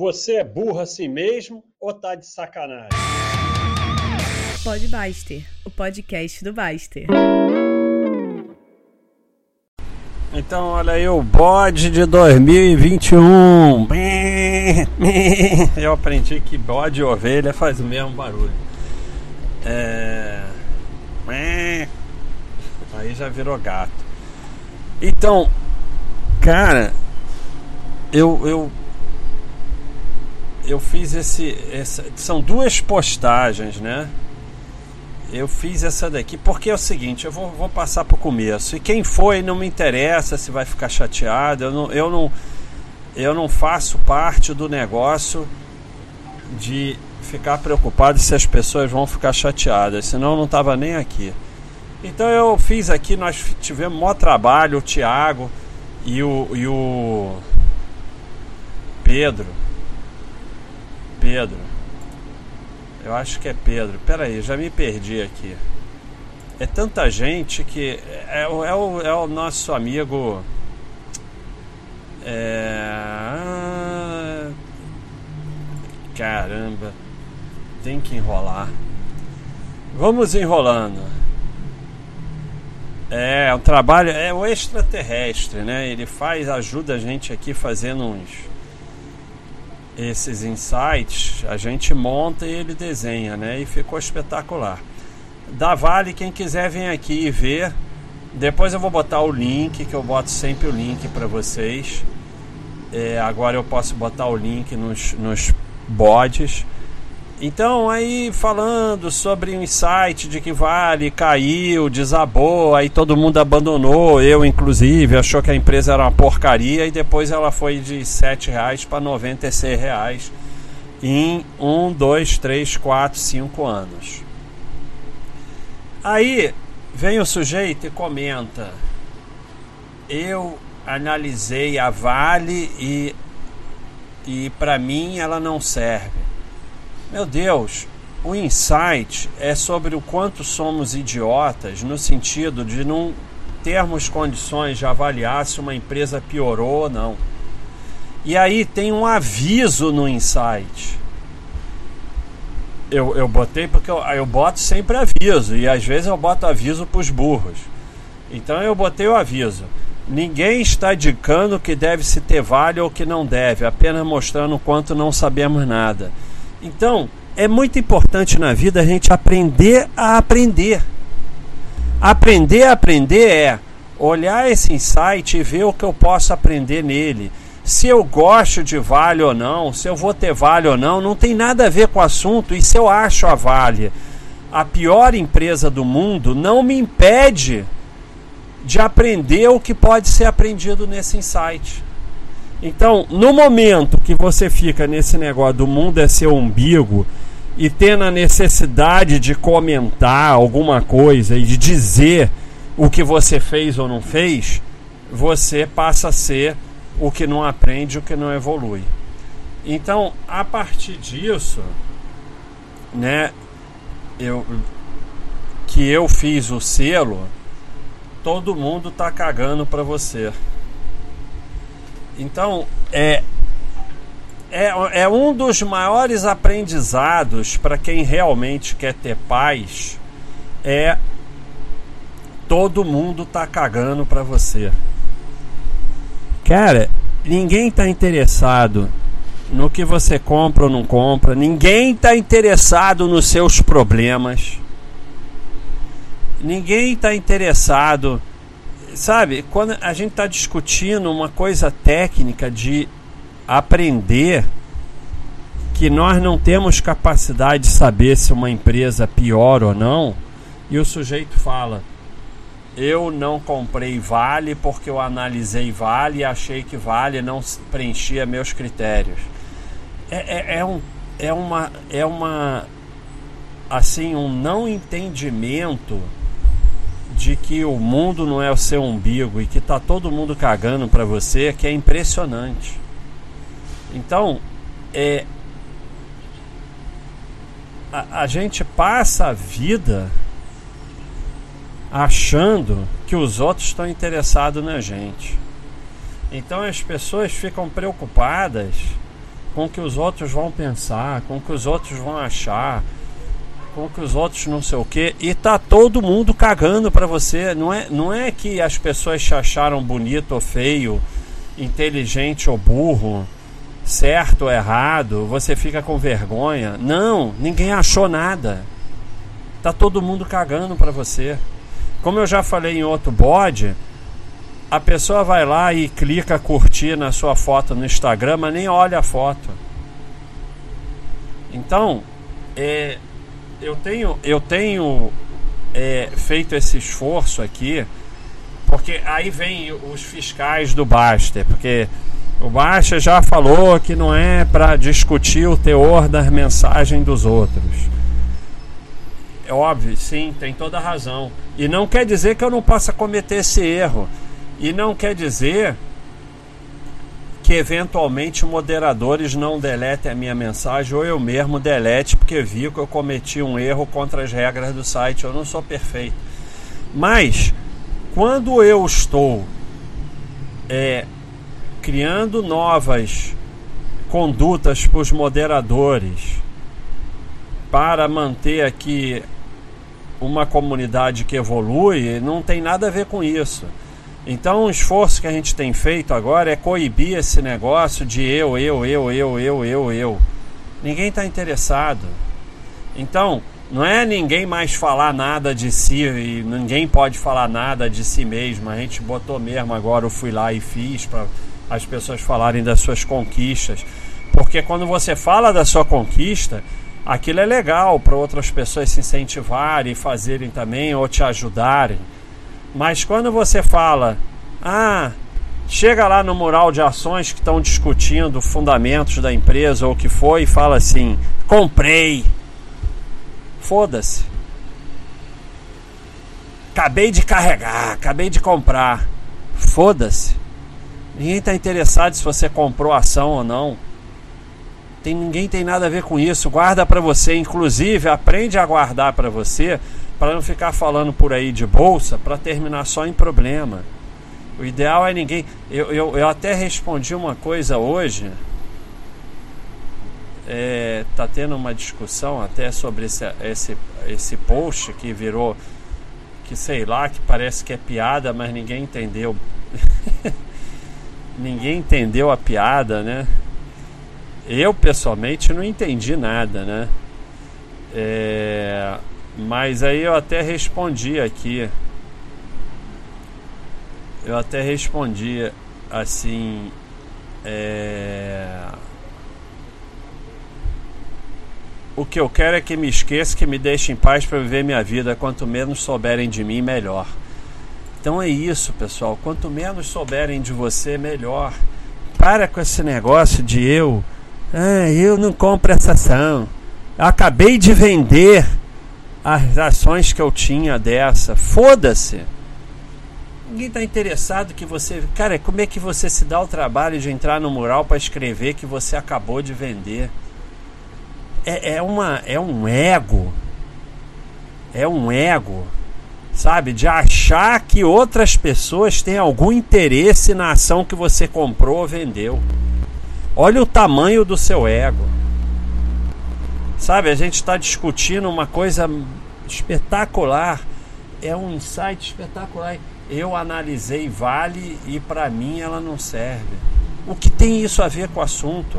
Você é burro assim mesmo ou tá de sacanagem? Pode Baster, o podcast do Baster. Então, olha aí o bode de 2021. Eu aprendi que bode e ovelha faz o mesmo barulho. É... Aí já virou gato. Então, cara, eu eu eu fiz esse essa, são duas postagens, né? Eu fiz essa daqui porque é o seguinte, eu vou, vou passar para o começo. E quem foi não me interessa se vai ficar chateado. Eu não, eu não, eu não faço parte do negócio de ficar preocupado se as pessoas vão ficar chateadas, senão eu não estava nem aqui. Então eu fiz aqui, nós tivemos maior trabalho, o Thiago e o, e o Pedro. Pedro eu acho que é Pedro. Pera aí, já me perdi aqui. É tanta gente que. É, é, é, o, é o nosso amigo. É. Caramba. Tem que enrolar. Vamos enrolando. É, o trabalho é o extraterrestre, né? Ele faz, ajuda a gente aqui fazendo uns esses insights, a gente monta e ele desenha, né? E ficou espetacular. Da Vale, quem quiser vem aqui e ver. Depois eu vou botar o link, que eu boto sempre o link para vocês. É, agora eu posso botar o link nos, nos bodes. Então, aí falando sobre um site de que vale, caiu, desabou, aí todo mundo abandonou, eu inclusive, achou que a empresa era uma porcaria e depois ela foi de R$ reais para R$ reais em 1, 2, 3, 4, 5 anos. Aí vem o sujeito e comenta: Eu analisei a Vale e, e para mim ela não serve. Meu Deus, o insight é sobre o quanto somos idiotas no sentido de não termos condições de avaliar se uma empresa piorou ou não. E aí tem um aviso no insight. Eu, eu botei porque eu, eu boto sempre aviso e às vezes eu boto aviso para os burros. Então eu botei o aviso. Ninguém está indicando que deve se ter vale ou que não deve, apenas mostrando o quanto não sabemos nada. Então, é muito importante na vida a gente aprender a aprender. Aprender a aprender é olhar esse insight e ver o que eu posso aprender nele. Se eu gosto de Vale ou não, se eu vou ter Vale ou não, não tem nada a ver com o assunto. E se eu acho a Vale a pior empresa do mundo, não me impede de aprender o que pode ser aprendido nesse insight. Então, no momento que você fica nesse negócio do mundo é seu umbigo e tendo a necessidade de comentar alguma coisa e de dizer o que você fez ou não fez, você passa a ser o que não aprende, o que não evolui. Então, a partir disso, né, eu que eu fiz o selo, todo mundo tá cagando para você. Então, é, é, é um dos maiores aprendizados para quem realmente quer ter paz é todo mundo tá cagando para você. Cara, ninguém tá interessado no que você compra ou não compra, ninguém tá interessado nos seus problemas. Ninguém tá interessado sabe, quando a gente está discutindo uma coisa técnica de aprender que nós não temos capacidade de saber se uma empresa pior ou não, e o sujeito fala: Eu não comprei Vale porque eu analisei Vale e achei que Vale não preenchia meus critérios. É, é, é, um, é uma. É uma assim, um não entendimento de que o mundo não é o seu umbigo e que tá todo mundo cagando para você, que é impressionante. Então, é a, a gente passa a vida achando que os outros estão interessados na gente. Então as pessoas ficam preocupadas com o que os outros vão pensar, com o que os outros vão achar, com que os outros não sei o que, e tá todo mundo cagando para você. Não é, não é que as pessoas te acharam bonito ou feio, inteligente ou burro, certo ou errado, você fica com vergonha. Não, ninguém achou nada. Tá todo mundo cagando para você. Como eu já falei em outro bode, a pessoa vai lá e clica curtir na sua foto no Instagram, mas nem olha a foto. Então, é, eu tenho, eu tenho é, feito esse esforço aqui, porque aí vem os fiscais do Baster, porque o Baster já falou que não é para discutir o teor das mensagens dos outros. É óbvio, sim, tem toda razão. E não quer dizer que eu não possa cometer esse erro. E não quer dizer que eventualmente moderadores não deletem a minha mensagem ou eu mesmo delete porque vi que eu cometi um erro contra as regras do site. Eu não sou perfeito. Mas quando eu estou é, criando novas condutas para os moderadores para manter aqui uma comunidade que evolui não tem nada a ver com isso. Então, o esforço que a gente tem feito agora é coibir esse negócio de eu, eu, eu, eu, eu, eu, eu. Ninguém está interessado. Então, não é ninguém mais falar nada de si e ninguém pode falar nada de si mesmo. A gente botou mesmo agora, eu fui lá e fiz para as pessoas falarem das suas conquistas. Porque quando você fala da sua conquista, aquilo é legal para outras pessoas se incentivarem e fazerem também ou te ajudarem. Mas quando você fala, ah, chega lá no mural de ações que estão discutindo fundamentos da empresa ou o que foi e fala assim: comprei. Foda-se. Acabei de carregar, acabei de comprar. Foda-se. Ninguém está interessado se você comprou ação ou não. Tem, ninguém tem nada a ver com isso. Guarda para você, inclusive, aprende a guardar para você, para não ficar falando por aí de bolsa, para terminar só em problema. O ideal é ninguém. Eu, eu, eu até respondi uma coisa hoje. É, tá tendo uma discussão até sobre esse, esse, esse post que virou que sei lá, que parece que é piada, mas ninguém entendeu. ninguém entendeu a piada, né? Eu pessoalmente não entendi nada, né? É, mas aí eu até respondi aqui. Eu até respondi assim. É, o que eu quero é que me esqueça, que me deixe em paz para viver minha vida. Quanto menos souberem de mim, melhor. Então é isso, pessoal. Quanto menos souberem de você, melhor. Para com esse negócio de eu ah, eu não compro essa ação. Eu acabei de vender as ações que eu tinha dessa. Foda-se. Ninguém está interessado que você. Cara, como é que você se dá o trabalho de entrar no mural para escrever que você acabou de vender? É, é, uma, é um ego. É um ego. Sabe? De achar que outras pessoas têm algum interesse na ação que você comprou ou vendeu. Olha o tamanho do seu ego. Sabe, a gente está discutindo uma coisa espetacular. É um insight espetacular. Eu analisei Vale e para mim ela não serve. O que tem isso a ver com o assunto?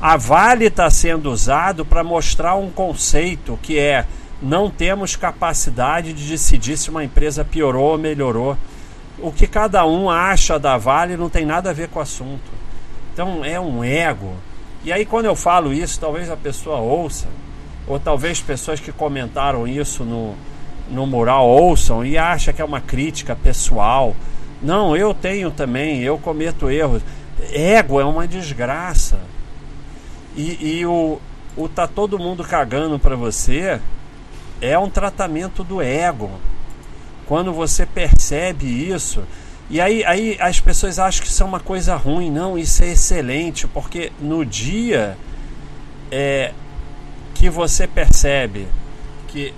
A Vale está sendo usado para mostrar um conceito que é não temos capacidade de decidir se uma empresa piorou ou melhorou. O que cada um acha da Vale não tem nada a ver com o assunto. Então é um ego. E aí quando eu falo isso, talvez a pessoa ouça, ou talvez pessoas que comentaram isso no, no mural ouçam e acha que é uma crítica pessoal. Não, eu tenho também, eu cometo erros. Ego é uma desgraça. E, e o, o tá todo mundo cagando para você é um tratamento do ego. Quando você percebe isso, e aí, aí as pessoas acham que isso é uma coisa ruim. Não, isso é excelente, porque no dia é, que você percebe que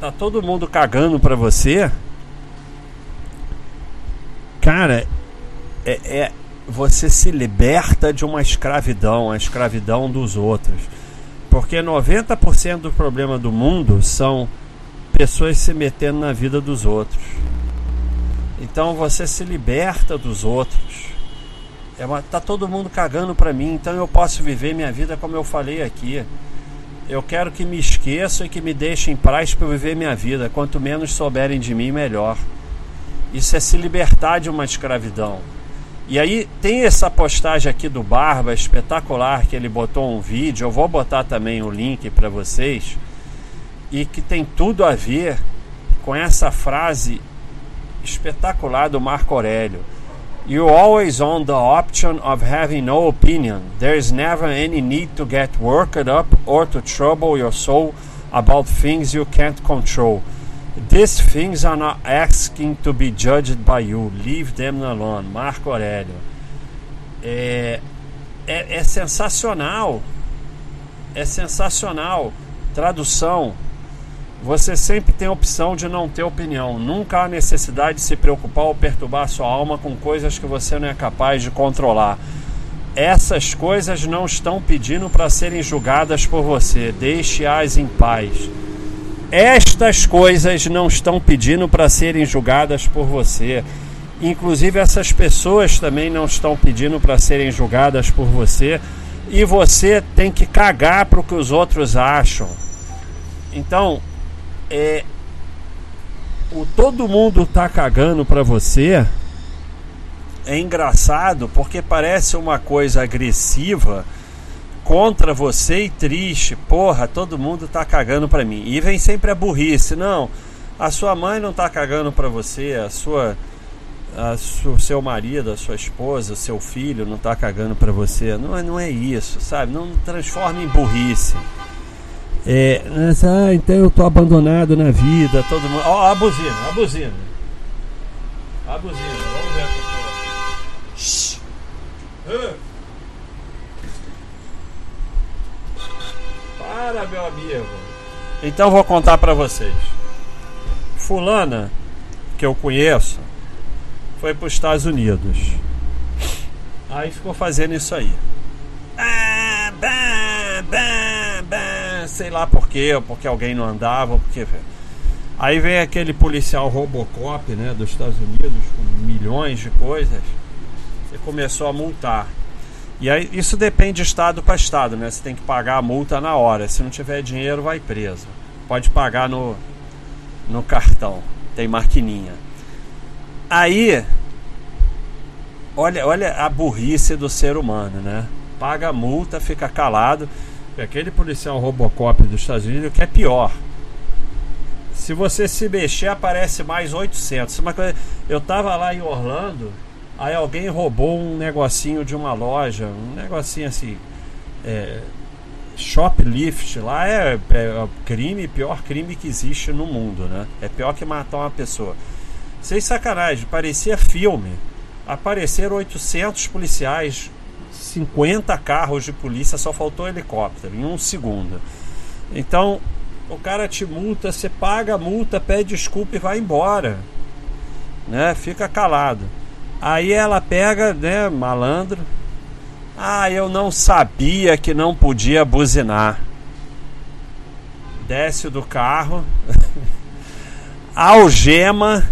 tá todo mundo cagando para você, cara, é, é, você se liberta de uma escravidão, a escravidão dos outros. Porque 90% do problema do mundo são pessoas se metendo na vida dos outros. Então você se liberta dos outros. É uma, tá todo mundo cagando para mim, então eu posso viver minha vida como eu falei aqui. Eu quero que me esqueçam e que me deixem em paz para viver minha vida. Quanto menos souberem de mim, melhor. Isso é se libertar de uma escravidão. E aí tem essa postagem aqui do Barba espetacular que ele botou um vídeo. Eu vou botar também o link para vocês e que tem tudo a ver com essa frase espetacular do Marco Aurélio. You always own the option of having no opinion. There is never any need to get worked up or to trouble your soul about things you can't control. These things are not asking to be judged by you. Leave them alone. Marco Aurélio. É, é, é sensacional. É sensacional. Tradução. Você sempre tem a opção de não ter opinião. Nunca há necessidade de se preocupar ou perturbar sua alma com coisas que você não é capaz de controlar. Essas coisas não estão pedindo para serem julgadas por você. Deixe-as em paz. Estas coisas não estão pedindo para serem julgadas por você. Inclusive, essas pessoas também não estão pedindo para serem julgadas por você. E você tem que cagar para o que os outros acham. Então, é, o todo mundo tá cagando para você. É engraçado porque parece uma coisa agressiva contra você e triste. Porra, todo mundo tá cagando para mim. E vem sempre a burrice. Não, a sua mãe não tá cagando para você, a sua a su, seu marido, a sua esposa, o seu filho não tá cagando para você. Não é, não é isso, sabe? Não transforma em burrice. É, ah, então eu tô abandonado na vida, todo mundo. Ó, oh, a buzina, a buzina. A buzina, vamos ver aqui. Uh. Para, meu amigo. Então vou contar para vocês. Fulana, que eu conheço, foi para os Estados Unidos. Aí ficou fazendo isso aí. Ah, bah, bah, sei lá por quê, porque alguém não andava, porque. Aí vem aquele policial Robocop, né, dos Estados Unidos, com milhões de coisas, e começou a multar. E aí isso depende de estado para estado, né? Você tem que pagar a multa na hora. Se não tiver dinheiro, vai preso. Pode pagar no, no cartão. Tem maquininha. Aí, olha, olha a burrice do ser humano, né? Paga a multa, fica calado. Aquele policial Robocop dos Estados Unidos que é pior. Se você se mexer, aparece mais 800. Uma coisa, eu tava lá em Orlando Aí alguém roubou um negocinho de uma loja, um negocinho assim. É, shoplift lá é, é crime, pior crime que existe no mundo, né? É pior que matar uma pessoa. Sem sacanagem, parecia filme. Apareceram 800 policiais, 50 carros de polícia, só faltou helicóptero em um segundo. Então, o cara te multa, você paga a multa, pede desculpa e vai embora. Né? Fica calado. Aí ela pega, né, malandro. Ah, eu não sabia que não podia buzinar. Desce do carro, algema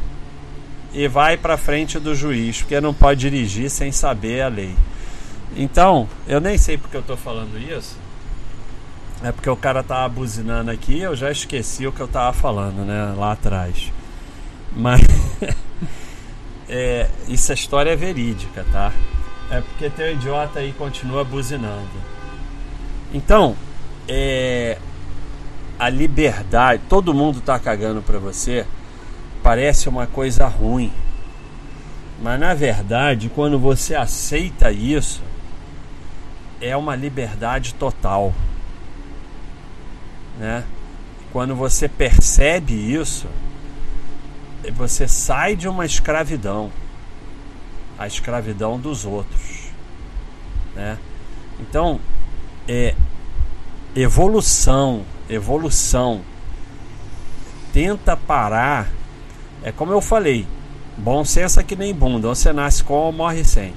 e vai para frente do juiz, porque não pode dirigir sem saber a lei. Então, eu nem sei porque eu estou falando isso. É porque o cara tava buzinando aqui, eu já esqueci o que eu tava falando, né, lá atrás. Mas é, isso a história é verídica, tá? É porque tem um idiota aí continua buzinando. Então, é, a liberdade, todo mundo tá cagando pra você, parece uma coisa ruim. Mas na verdade, quando você aceita isso, é uma liberdade total. Né? Quando você percebe isso, você sai de uma escravidão, a escravidão dos outros, né? Então, é evolução, evolução. Tenta parar. É como eu falei, bom senso é que nem bunda, ou você nasce com ou morre sem.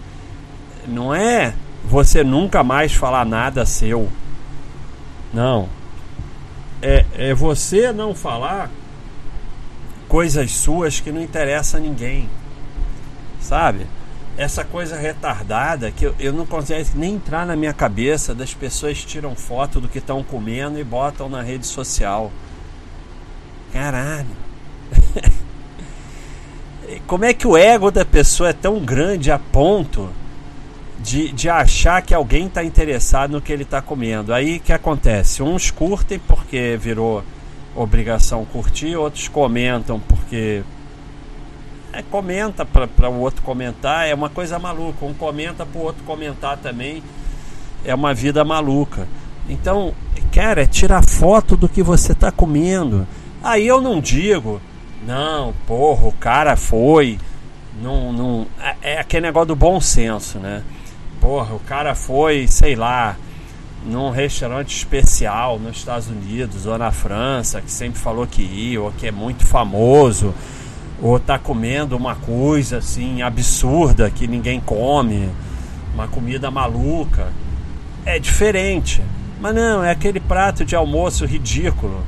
não é você nunca mais falar nada seu. Não. É, é você não falar coisas suas que não interessam a ninguém. Sabe? Essa coisa retardada que eu, eu não consigo nem entrar na minha cabeça das pessoas tiram foto do que estão comendo e botam na rede social. Caralho. Como é que o ego da pessoa é tão grande a ponto de, de achar que alguém está interessado no que ele está comendo? Aí que acontece? Uns curtem porque virou obrigação curtir, outros comentam porque é, comenta para o outro comentar, é uma coisa maluca. Um comenta para o outro comentar também, é uma vida maluca. Então, cara, é tirar foto do que você está comendo. Aí eu não digo, não, porra, o cara foi. Não, não, é, é aquele negócio do bom senso, né? Porra, o cara foi, sei lá, num restaurante especial nos Estados Unidos ou na França, que sempre falou que ia, ou que é muito famoso, ou tá comendo uma coisa assim absurda que ninguém come, uma comida maluca. É diferente. Mas não, é aquele prato de almoço ridículo.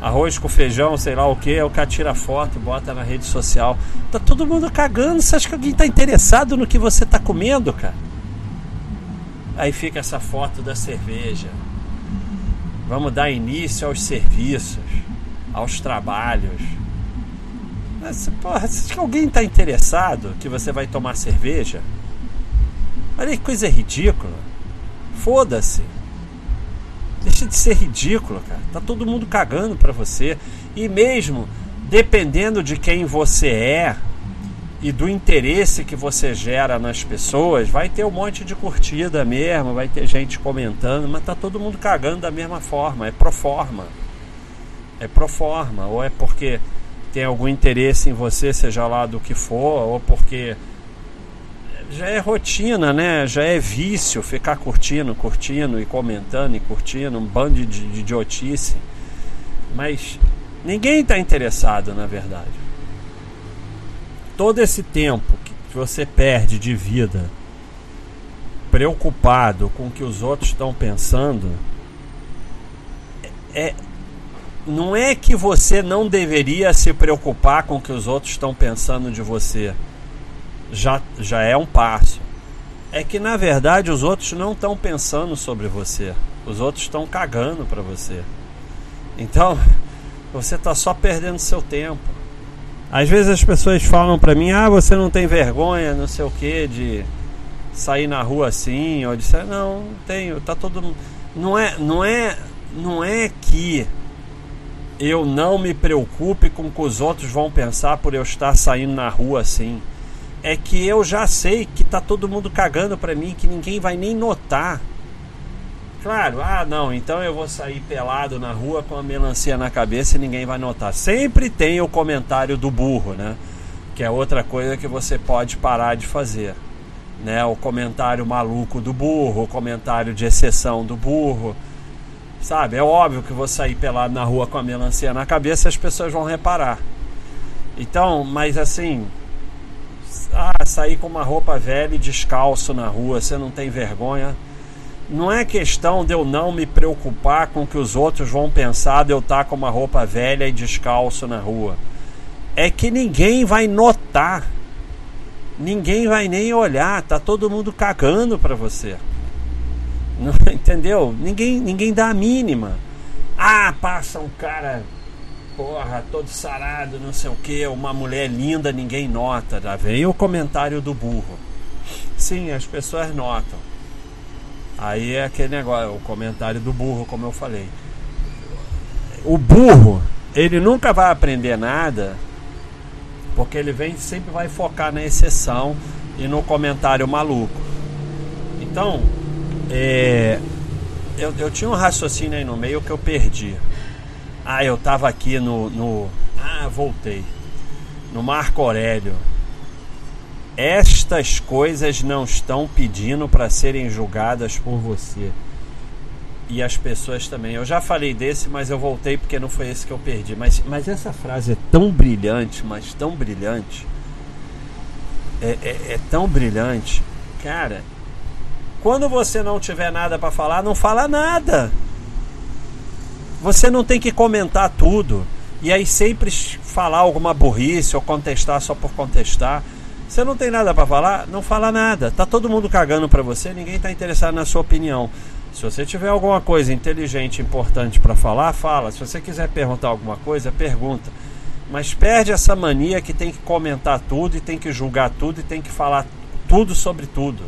Arroz com feijão, sei lá o que, é o cara tira foto, bota na rede social. Tá todo mundo cagando. Você acha que alguém tá interessado no que você tá comendo, cara? Aí fica essa foto da cerveja. Vamos dar início aos serviços, aos trabalhos. Mas, porra, que alguém está interessado que você vai tomar cerveja? Olha que coisa ridícula. Foda-se. Deixa de ser ridículo, cara. Tá todo mundo cagando para você. E mesmo dependendo de quem você é, e do interesse que você gera nas pessoas, vai ter um monte de curtida mesmo, vai ter gente comentando, mas tá todo mundo cagando da mesma forma, é pro forma. É pro forma, ou é porque tem algum interesse em você, seja lá do que for, ou porque já é rotina, né? Já é vício ficar curtindo, curtindo e comentando e curtindo, um bando de, de idiotice. Mas ninguém está interessado, na verdade todo esse tempo que você perde de vida preocupado com o que os outros estão pensando, é, não é que você não deveria se preocupar com o que os outros estão pensando de você. Já, já é um passo. É que na verdade os outros não estão pensando sobre você. Os outros estão cagando para você. Então, você está só perdendo seu tempo. Às vezes as pessoas falam pra mim, ah, você não tem vergonha, não sei o que, de sair na rua assim, ou de não, tenho, tá todo. Não é, não é, não é que eu não me preocupe com o que os outros vão pensar por eu estar saindo na rua assim. É que eu já sei que tá todo mundo cagando pra mim, que ninguém vai nem notar Claro, ah não, então eu vou sair pelado na rua com a melancia na cabeça e ninguém vai notar. Sempre tem o comentário do burro, né? Que é outra coisa que você pode parar de fazer. Né? O comentário maluco do burro, o comentário de exceção do burro. Sabe? É óbvio que vou sair pelado na rua com a melancia na cabeça e as pessoas vão reparar. Então, mas assim, ah, sair com uma roupa velha e descalço na rua, você não tem vergonha? Não é questão de eu não me preocupar com o que os outros vão pensar de eu estar com uma roupa velha e descalço na rua. É que ninguém vai notar. Ninguém vai nem olhar, tá todo mundo cagando para você. Não, entendeu? Ninguém, ninguém dá a mínima. Ah, passa um cara, porra, todo sarado, não sei o que, uma mulher linda, ninguém nota. Já vem o comentário do burro. Sim, as pessoas notam. Aí é aquele negócio, o comentário do burro, como eu falei. O burro, ele nunca vai aprender nada, porque ele vem sempre vai focar na exceção e no comentário maluco. Então, é, eu, eu tinha um raciocínio aí no meio que eu perdi. Ah, eu tava aqui no, no. Ah, voltei. No Marco Aurélio estas coisas não estão pedindo para serem julgadas por você. E as pessoas também. Eu já falei desse, mas eu voltei porque não foi esse que eu perdi. Mas, mas essa frase é tão brilhante, mas tão brilhante. É, é, é tão brilhante. Cara, Quando você não tiver nada para falar, não fala nada. Você não tem que comentar tudo e aí sempre falar alguma burrice ou contestar só por contestar. Você não tem nada para falar, não fala nada. Tá todo mundo cagando para você, ninguém está interessado na sua opinião. Se você tiver alguma coisa inteligente, importante para falar, fala. Se você quiser perguntar alguma coisa, pergunta. Mas perde essa mania que tem que comentar tudo e tem que julgar tudo e tem que falar tudo sobre tudo.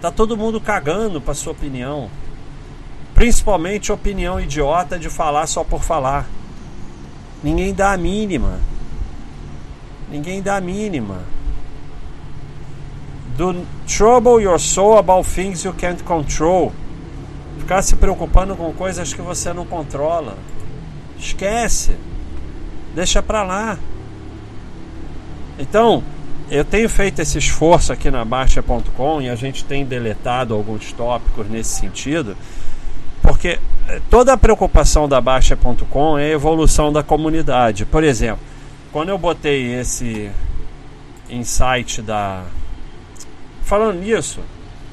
Tá todo mundo cagando para sua opinião. Principalmente opinião idiota de falar só por falar. Ninguém dá a mínima. Ninguém dá a mínima. Do trouble your soul about things you can't control. Ficar se preocupando com coisas que você não controla. Esquece. Deixa pra lá. Então, eu tenho feito esse esforço aqui na Baixa.com e a gente tem deletado alguns tópicos nesse sentido, porque eh, toda a preocupação da Baixa.com é a evolução da comunidade. Por exemplo, quando eu botei esse insight da. Falando nisso,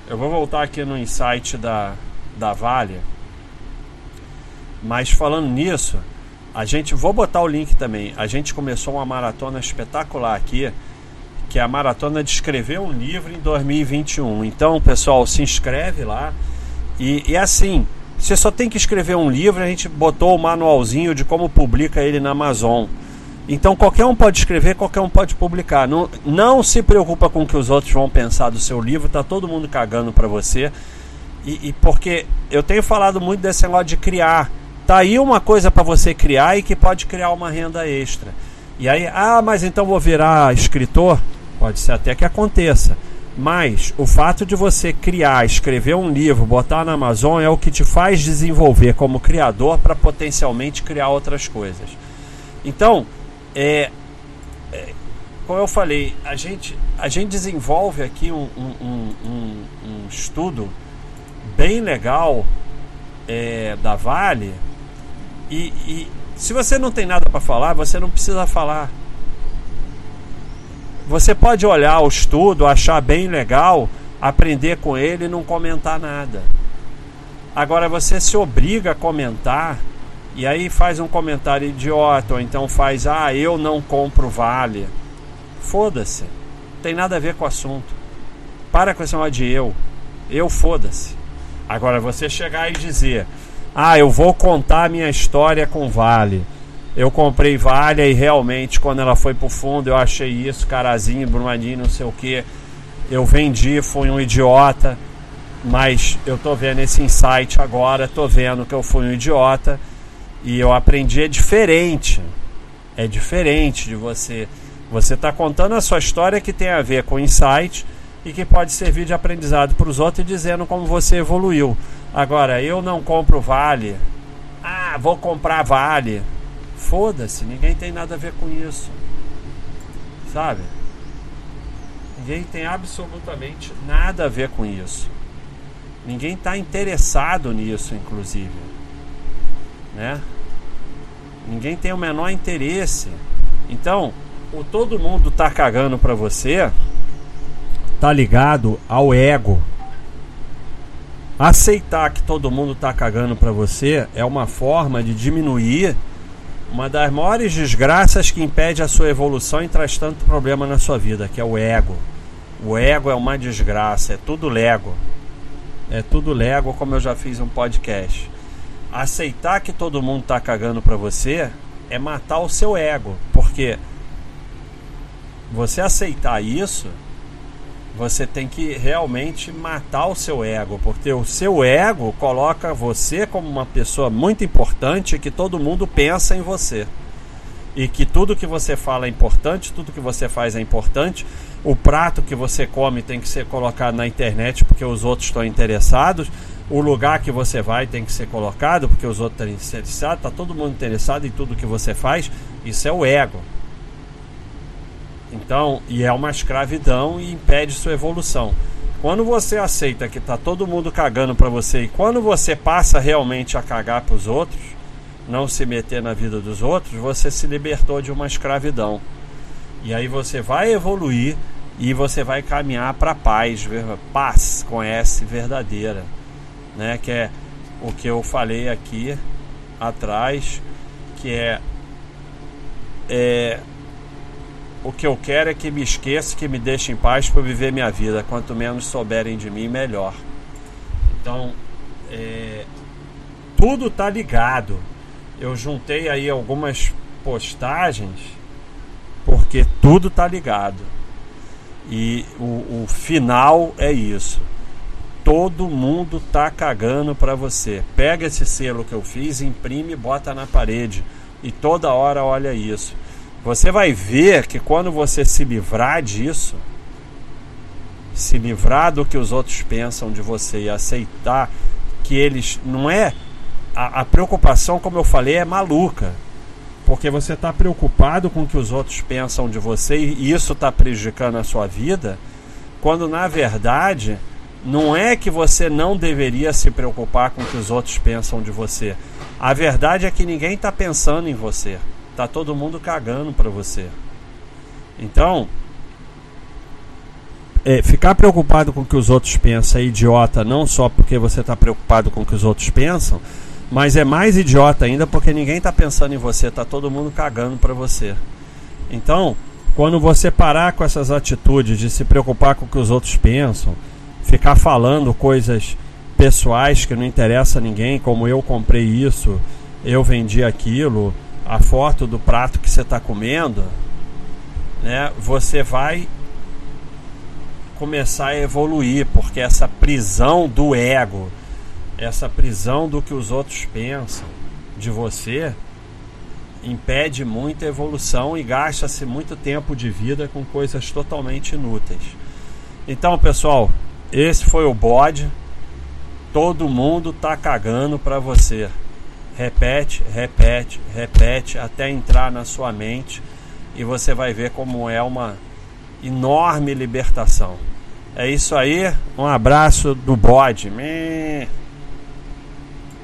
eu vou voltar aqui no insight da, da Vale. Mas falando nisso, a gente. Vou botar o link também. A gente começou uma maratona espetacular aqui que é a maratona de escrever um livro em 2021. Então, pessoal, se inscreve lá. E, e assim, você só tem que escrever um livro. A gente botou o manualzinho de como publica ele na Amazon. Então, qualquer um pode escrever, qualquer um pode publicar. Não, não se preocupa com o que os outros vão pensar do seu livro. Tá todo mundo cagando para você. E, e porque eu tenho falado muito desse negócio de criar. Tá aí uma coisa para você criar e que pode criar uma renda extra. E aí, ah, mas então vou virar escritor? Pode ser até que aconteça. Mas o fato de você criar, escrever um livro, botar na Amazon é o que te faz desenvolver como criador para potencialmente criar outras coisas. Então, é, é, como eu falei, a gente, a gente desenvolve aqui um, um, um, um estudo bem legal é, da Vale. E, e se você não tem nada para falar, você não precisa falar. Você pode olhar o estudo, achar bem legal, aprender com ele e não comentar nada. Agora você se obriga a comentar e aí faz um comentário idiota, ou então faz, ah, eu não compro vale. Foda-se. Tem nada a ver com o assunto. Para com esse negócio de eu. Eu foda-se. Agora você chegar e dizer, ah, eu vou contar a minha história com vale eu comprei Valha e realmente quando ela foi pro fundo eu achei isso, carazinho, brumadinho, não sei o que. Eu vendi, fui um idiota, mas eu tô vendo esse insight agora, tô vendo que eu fui um idiota e eu aprendi é diferente. É diferente de você. Você está contando a sua história que tem a ver com insight e que pode servir de aprendizado para os outros e dizendo como você evoluiu. Agora, eu não compro Vale. Ah, vou comprar Vale. Foda-se, ninguém tem nada a ver com isso. Sabe? Ninguém tem absolutamente nada a ver com isso. Ninguém está interessado nisso, inclusive. Né? Ninguém tem o menor interesse. Então, o todo mundo tá cagando para você tá ligado ao ego. Aceitar que todo mundo tá cagando para você é uma forma de diminuir uma das maiores desgraças que impede a sua evolução e traz tanto problema na sua vida, que é o ego. O ego é uma desgraça, é tudo lego. É tudo lego, como eu já fiz um podcast. Aceitar que todo mundo tá cagando para você é matar o seu ego, porque você aceitar isso você tem que realmente matar o seu ego, porque o seu ego coloca você como uma pessoa muito importante que todo mundo pensa em você. E que tudo que você fala é importante, tudo que você faz é importante. O prato que você come tem que ser colocado na internet porque os outros estão interessados. O lugar que você vai tem que ser colocado porque os outros estão interessados. Está todo mundo interessado em tudo que você faz. Isso é o ego. Então, e é uma escravidão e impede sua evolução. Quando você aceita que tá todo mundo cagando para você e quando você passa realmente a cagar para os outros, não se meter na vida dos outros, você se libertou de uma escravidão. E aí você vai evoluir e você vai caminhar para paz, paz com S verdadeira, né? Que é o que eu falei aqui atrás, que é, é o que eu quero é que me esqueça, que me deixe em paz para viver minha vida. Quanto menos souberem de mim, melhor. Então, é, tudo tá ligado. Eu juntei aí algumas postagens porque tudo tá ligado. E o, o final é isso. Todo mundo tá cagando para você. Pega esse selo que eu fiz, imprime e bota na parede. E toda hora olha isso. Você vai ver que quando você se livrar disso, se livrar do que os outros pensam de você e aceitar que eles não é a, a preocupação, como eu falei, é maluca porque você está preocupado com o que os outros pensam de você e isso está prejudicando a sua vida, quando na verdade não é que você não deveria se preocupar com o que os outros pensam de você. A verdade é que ninguém está pensando em você, tá todo mundo cagando para você. Então, é, ficar preocupado com o que os outros pensam é idiota, não só porque você está preocupado com o que os outros pensam, mas é mais idiota ainda porque ninguém está pensando em você, está todo mundo cagando para você. Então, quando você parar com essas atitudes de se preocupar com o que os outros pensam, ficar falando coisas pessoais que não interessa a ninguém, como eu comprei isso, eu vendi aquilo, a foto do prato que você está comendo, né, você vai começar a evoluir, porque essa prisão do ego essa prisão do que os outros pensam de você impede muita evolução e gasta-se muito tempo de vida com coisas totalmente inúteis. Então, pessoal, esse foi o bode. Todo mundo tá cagando para você. Repete, repete, repete até entrar na sua mente e você vai ver como é uma enorme libertação. É isso aí. Um abraço do bode.